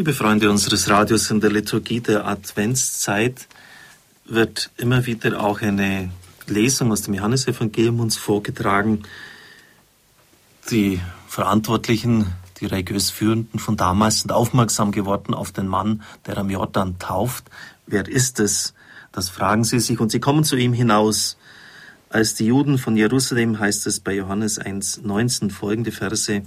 Liebe Freunde unseres Radios, in der Liturgie der Adventszeit wird immer wieder auch eine Lesung aus dem Johannesevangelium uns vorgetragen. Die Verantwortlichen, die religiös Führenden von damals sind aufmerksam geworden auf den Mann, der am Jordan tauft. Wer ist es? Das fragen sie sich und sie kommen zu ihm hinaus. Als die Juden von Jerusalem heißt es bei Johannes 1, 19 folgende Verse,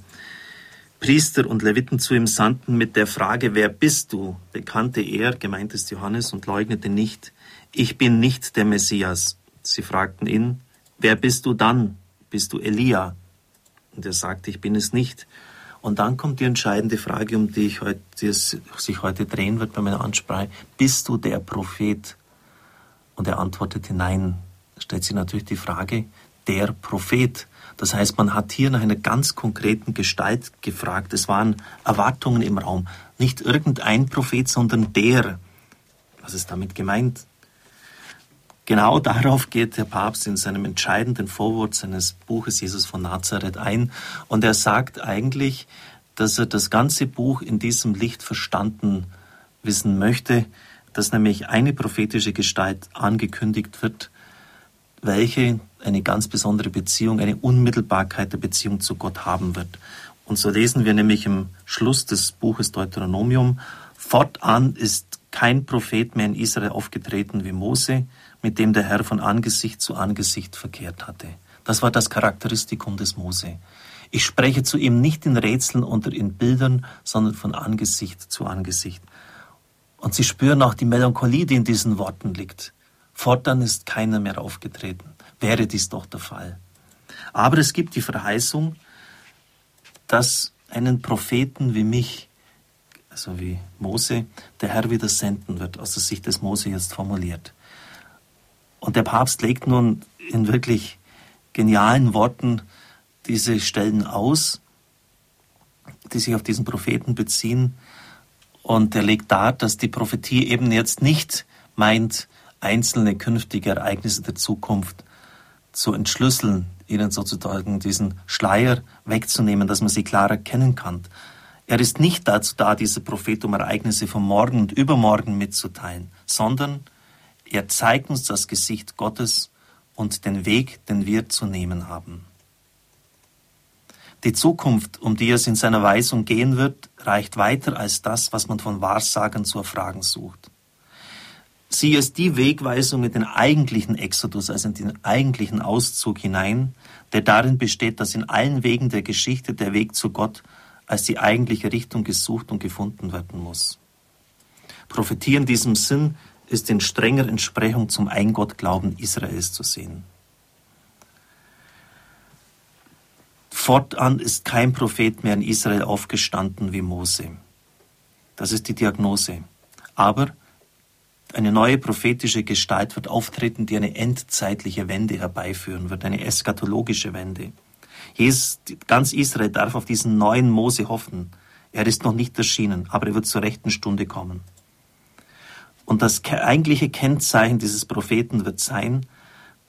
Priester und Leviten zu ihm sandten mit der Frage, wer bist du? Bekannte er, gemeint ist Johannes, und leugnete nicht, ich bin nicht der Messias. Sie fragten ihn, wer bist du dann? Bist du Elia? Und er sagte, ich bin es nicht. Und dann kommt die entscheidende Frage, um die, ich heute, die es sich heute drehen wird bei meiner Ansprache. Bist du der Prophet? Und er antwortete nein. Stellt sich natürlich die Frage, der Prophet. Das heißt, man hat hier nach einer ganz konkreten Gestalt gefragt. Es waren Erwartungen im Raum. Nicht irgendein Prophet, sondern der. Was ist damit gemeint? Genau darauf geht der Papst in seinem entscheidenden Vorwort seines Buches Jesus von Nazareth ein. Und er sagt eigentlich, dass er das ganze Buch in diesem Licht verstanden wissen möchte, dass nämlich eine prophetische Gestalt angekündigt wird, welche eine ganz besondere Beziehung, eine Unmittelbarkeit der Beziehung zu Gott haben wird. Und so lesen wir nämlich im Schluss des Buches Deuteronomium, fortan ist kein Prophet mehr in Israel aufgetreten wie Mose, mit dem der Herr von Angesicht zu Angesicht verkehrt hatte. Das war das Charakteristikum des Mose. Ich spreche zu ihm nicht in Rätseln oder in Bildern, sondern von Angesicht zu Angesicht. Und sie spüren auch die Melancholie, die in diesen Worten liegt. Fortan ist keiner mehr aufgetreten. Wäre dies doch der Fall. Aber es gibt die Verheißung, dass einen Propheten wie mich, also wie Mose, der Herr wieder senden wird, aus der Sicht des Mose jetzt formuliert. Und der Papst legt nun in wirklich genialen Worten diese Stellen aus, die sich auf diesen Propheten beziehen. Und er legt dar, dass die Prophetie eben jetzt nicht meint, einzelne künftige Ereignisse der Zukunft zu entschlüsseln, ihnen sozusagen diesen Schleier wegzunehmen, dass man sie klar erkennen kann. Er ist nicht dazu da, dieser Prophet um Ereignisse von morgen und übermorgen mitzuteilen, sondern er zeigt uns das Gesicht Gottes und den Weg, den wir zu nehmen haben. Die Zukunft, um die es in seiner Weisung gehen wird, reicht weiter als das, was man von Wahrsagern zu erfragen sucht. Sie ist die Wegweisung in den eigentlichen Exodus, also in den eigentlichen Auszug hinein, der darin besteht, dass in allen Wegen der Geschichte der Weg zu Gott als die eigentliche Richtung gesucht und gefunden werden muss. Prophetie in diesem Sinn ist in strenger Entsprechung zum Eingottglauben Israels zu sehen. Fortan ist kein Prophet mehr in Israel aufgestanden wie Mose. Das ist die Diagnose. Aber eine neue prophetische Gestalt wird auftreten, die eine endzeitliche Wende herbeiführen wird, eine eschatologische Wende. Jesus, ganz Israel darf auf diesen neuen Mose hoffen. Er ist noch nicht erschienen, aber er wird zur rechten Stunde kommen. Und das eigentliche Kennzeichen dieses Propheten wird sein,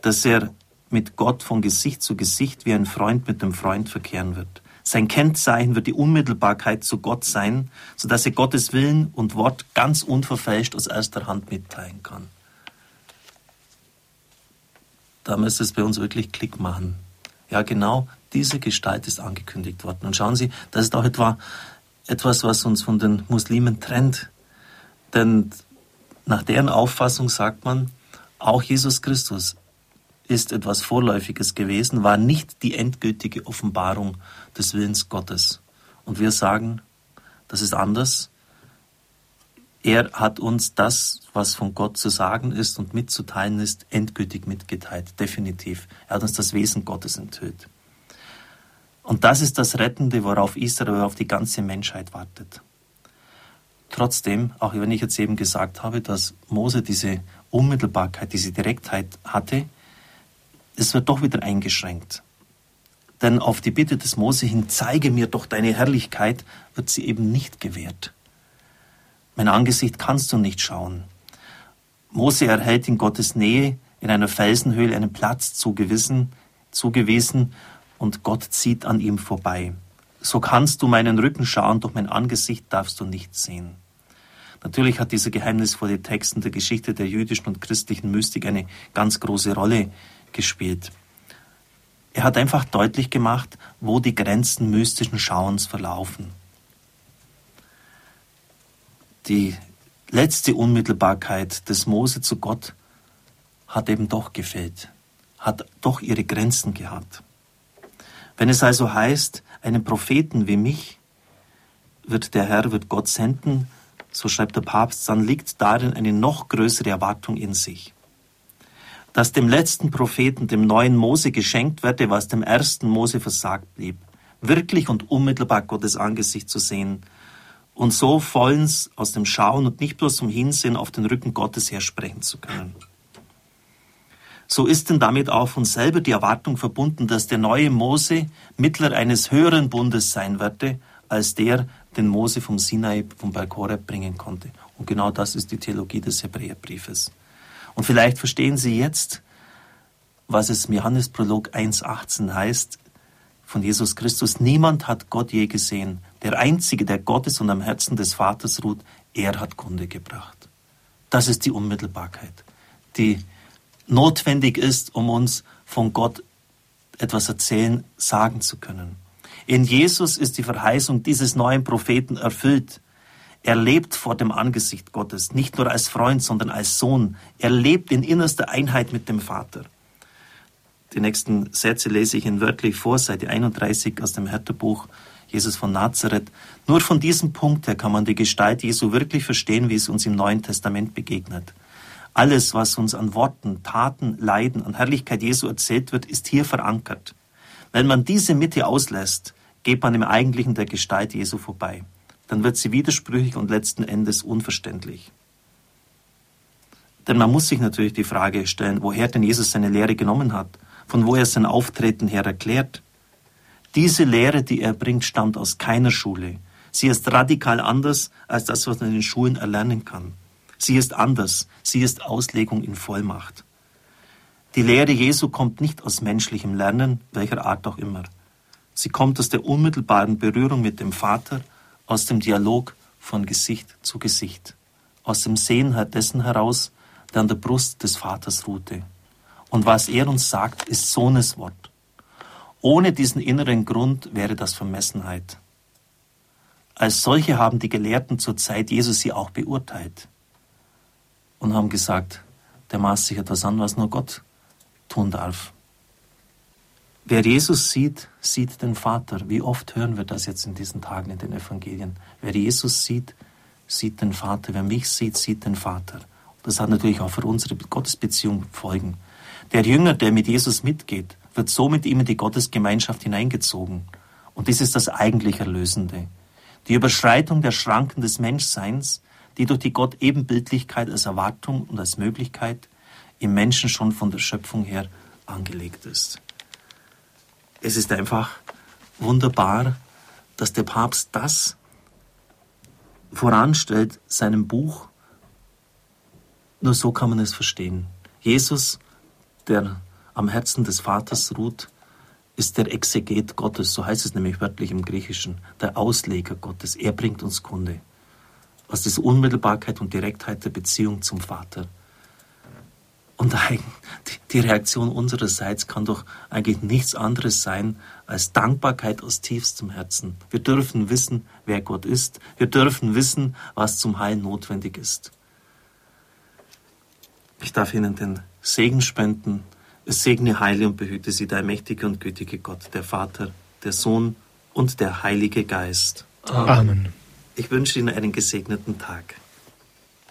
dass er mit Gott von Gesicht zu Gesicht wie ein Freund mit dem Freund verkehren wird. Sein Kennzeichen wird die Unmittelbarkeit zu Gott sein, sodass er Gottes Willen und Wort ganz unverfälscht aus erster Hand mitteilen kann. Da müsste es bei uns wirklich Klick machen. Ja, genau diese Gestalt ist angekündigt worden. Und schauen Sie, das ist auch etwa etwas, was uns von den Muslimen trennt. Denn nach deren Auffassung sagt man, auch Jesus Christus ist etwas Vorläufiges gewesen, war nicht die endgültige Offenbarung des Willens Gottes. Und wir sagen, das ist anders. Er hat uns das, was von Gott zu sagen ist und mitzuteilen ist, endgültig mitgeteilt, definitiv. Er hat uns das Wesen Gottes enthüllt. Und das ist das Rettende, worauf Israel, auf die ganze Menschheit wartet. Trotzdem, auch wenn ich jetzt eben gesagt habe, dass Mose diese Unmittelbarkeit, diese Direktheit hatte, es wird doch wieder eingeschränkt. Denn auf die Bitte des Mose hin, zeige mir doch deine Herrlichkeit, wird sie eben nicht gewährt. Mein Angesicht kannst du nicht schauen. Mose erhält in Gottes Nähe in einer Felsenhöhle einen Platz zugewiesen, zugewiesen und Gott zieht an ihm vorbei. so kannst du meinen Rücken schauen, doch mein Angesicht darfst du nicht sehen. Natürlich hat dieser geheimnisvolle Text in der Geschichte der jüdischen und christlichen Mystik eine ganz große Rolle gespielt. Er hat einfach deutlich gemacht, wo die Grenzen mystischen Schauens verlaufen. Die letzte Unmittelbarkeit des Mose zu Gott hat eben doch gefehlt, hat doch ihre Grenzen gehabt. Wenn es also heißt, einen Propheten wie mich wird der Herr, wird Gott senden, so schreibt der Papst, dann liegt darin eine noch größere Erwartung in sich. Dass dem letzten Propheten, dem neuen Mose geschenkt werde, was dem ersten Mose versagt blieb, wirklich und unmittelbar Gottes Angesicht zu sehen und so vollends aus dem Schauen und nicht bloß zum Hinsehen auf den Rücken Gottes her sprechen zu können. So ist denn damit auch von selber die Erwartung verbunden, dass der neue Mose Mittler eines höheren Bundes sein werde, als der, den Mose vom Sinai, vom Berg bringen konnte. Und genau das ist die Theologie des Hebräerbriefes. Und vielleicht verstehen Sie jetzt, was es im Johannesprolog 1,18 heißt, von Jesus Christus. Niemand hat Gott je gesehen. Der Einzige, der Gott ist und am Herzen des Vaters ruht, er hat Kunde gebracht. Das ist die Unmittelbarkeit, die notwendig ist, um uns von Gott etwas erzählen, sagen zu können. In Jesus ist die Verheißung dieses neuen Propheten erfüllt. Er lebt vor dem Angesicht Gottes, nicht nur als Freund, sondern als Sohn. Er lebt in innerster Einheit mit dem Vater. Die nächsten Sätze lese ich Ihnen wörtlich vor, Seite 31 aus dem Härtebuch Jesus von Nazareth. Nur von diesem Punkt her kann man die Gestalt Jesu wirklich verstehen, wie es uns im Neuen Testament begegnet. Alles, was uns an Worten, Taten, Leiden, an Herrlichkeit Jesu erzählt wird, ist hier verankert. Wenn man diese Mitte auslässt, geht man im Eigentlichen der Gestalt Jesu vorbei. Dann wird sie widersprüchig und letzten Endes unverständlich. Denn man muss sich natürlich die Frage stellen, woher denn Jesus seine Lehre genommen hat, von wo er sein Auftreten her erklärt. Diese Lehre, die er bringt, stammt aus keiner Schule. Sie ist radikal anders als das, was man in den Schulen erlernen kann. Sie ist anders. Sie ist Auslegung in Vollmacht. Die Lehre Jesu kommt nicht aus menschlichem Lernen, welcher Art auch immer. Sie kommt aus der unmittelbaren Berührung mit dem Vater, aus dem Dialog von Gesicht zu Gesicht, aus dem Sehen dessen heraus, der an der Brust des Vaters ruhte. Und was er uns sagt, ist Sohneswort. Ohne diesen inneren Grund wäre das Vermessenheit. Als solche haben die Gelehrten zur Zeit Jesus sie auch beurteilt und haben gesagt, der maßt sich etwas an, was nur Gott tun darf. Wer Jesus sieht, sieht den Vater. Wie oft hören wir das jetzt in diesen Tagen in den Evangelien? Wer Jesus sieht, sieht den Vater. Wer mich sieht, sieht den Vater. Das hat natürlich auch für unsere Gottesbeziehung Folgen. Der Jünger, der mit Jesus mitgeht, wird so mit ihm in die Gottesgemeinschaft hineingezogen. Und dies ist das eigentlich Erlösende. Die Überschreitung der Schranken des Menschseins, die durch die Gott-Ebenbildlichkeit als Erwartung und als Möglichkeit im Menschen schon von der Schöpfung her angelegt ist. Es ist einfach wunderbar, dass der Papst das voranstellt, seinem Buch. Nur so kann man es verstehen. Jesus, der am Herzen des Vaters ruht, ist der Exeget Gottes, so heißt es nämlich wörtlich im Griechischen, der Ausleger Gottes. Er bringt uns Kunde aus dieser Unmittelbarkeit und Direktheit der Beziehung zum Vater. Und die Reaktion unsererseits kann doch eigentlich nichts anderes sein als Dankbarkeit aus tiefstem Herzen. Wir dürfen wissen, wer Gott ist. Wir dürfen wissen, was zum Heil notwendig ist. Ich darf Ihnen den Segen spenden. Es segne, heile und behüte Sie, der mächtige und gütige Gott, der Vater, der Sohn und der Heilige Geist. Amen. Ich wünsche Ihnen einen gesegneten Tag.